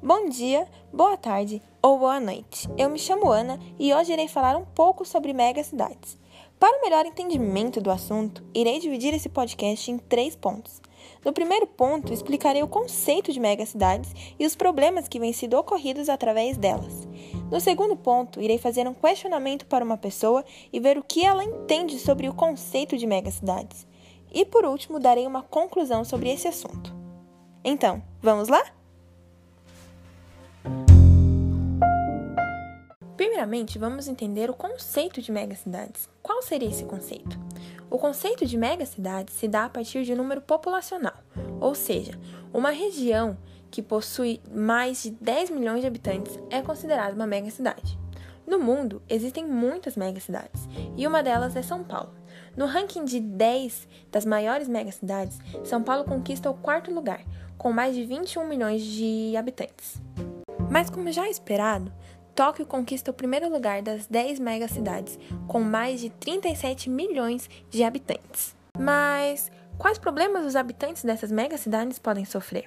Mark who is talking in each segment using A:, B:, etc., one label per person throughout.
A: Bom dia, boa tarde ou boa noite. Eu me chamo Ana e hoje irei falar um pouco sobre megacidades. Para o melhor entendimento do assunto, irei dividir esse podcast em três pontos. No primeiro ponto, explicarei o conceito de megacidades e os problemas que vêm sido ocorridos através delas. No segundo ponto, irei fazer um questionamento para uma pessoa e ver o que ela entende sobre o conceito de megacidades. E por último, darei uma conclusão sobre esse assunto. Então, vamos lá? Primeiramente, vamos entender o conceito de megacidades. Qual seria esse conceito? O conceito de megacidade se dá a partir de um número populacional, ou seja, uma região que possui mais de 10 milhões de habitantes é considerada uma megacidade. No mundo, existem muitas megacidades, e uma delas é São Paulo. No ranking de 10 das maiores megacidades, São Paulo conquista o quarto lugar, com mais de 21 milhões de habitantes. Mas, como já esperado, Tóquio conquista o primeiro lugar das 10 megacidades, com mais de 37 milhões de habitantes. Mas quais problemas os habitantes dessas megacidades podem sofrer?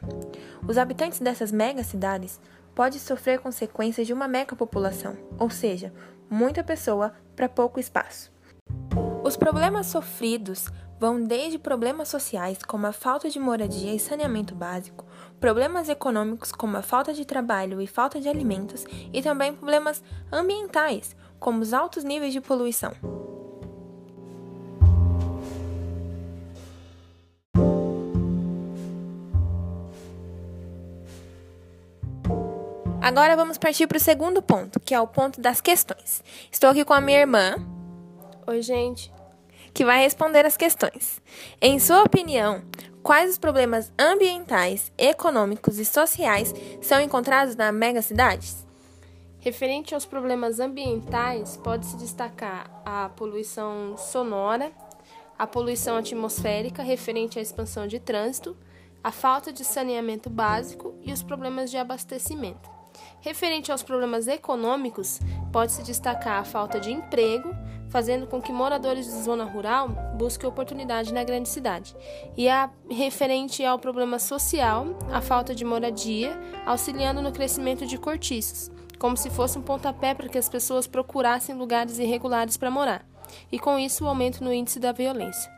A: Os habitantes dessas megacidades podem sofrer consequências de uma megapopulação, ou seja, muita pessoa para pouco espaço. Os problemas sofridos vão desde problemas sociais, como a falta de moradia e saneamento básico, problemas econômicos, como a falta de trabalho e falta de alimentos, e também problemas ambientais, como os altos níveis de poluição. Agora vamos partir para o segundo ponto, que é o ponto das questões. Estou aqui com a minha irmã.
B: Oi, gente
A: que vai responder as questões. Em sua opinião, quais os problemas ambientais, econômicos e sociais são encontrados nas megacidades?
B: Referente aos problemas ambientais, pode-se destacar a poluição sonora, a poluição atmosférica referente à expansão de trânsito, a falta de saneamento básico e os problemas de abastecimento. Referente aos problemas econômicos, pode-se destacar a falta de emprego, fazendo com que moradores de zona rural busquem oportunidade na grande cidade. E a referente ao problema social, a falta de moradia, auxiliando no crescimento de cortiços, como se fosse um pontapé para que as pessoas procurassem lugares irregulares para morar. E com isso o aumento no índice da violência.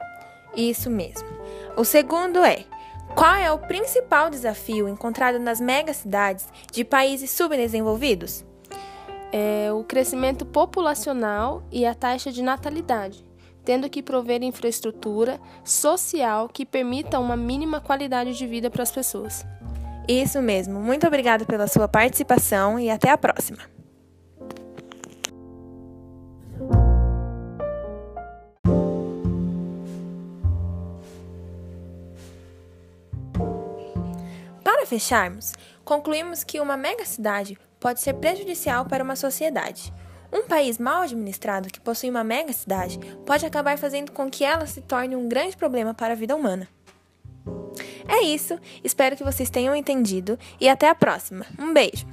A: Isso mesmo. O segundo é: qual é o principal desafio encontrado nas megacidades de países subdesenvolvidos?
B: É o crescimento populacional e a taxa de natalidade, tendo que prover infraestrutura social que permita uma mínima qualidade de vida para as pessoas.
A: Isso mesmo. Muito obrigada pela sua participação e até a próxima. Para fecharmos, concluímos que uma megacidade pode ser prejudicial para uma sociedade. Um país mal administrado que possui uma megacidade pode acabar fazendo com que ela se torne um grande problema para a vida humana. É isso, espero que vocês tenham entendido e até a próxima. Um beijo!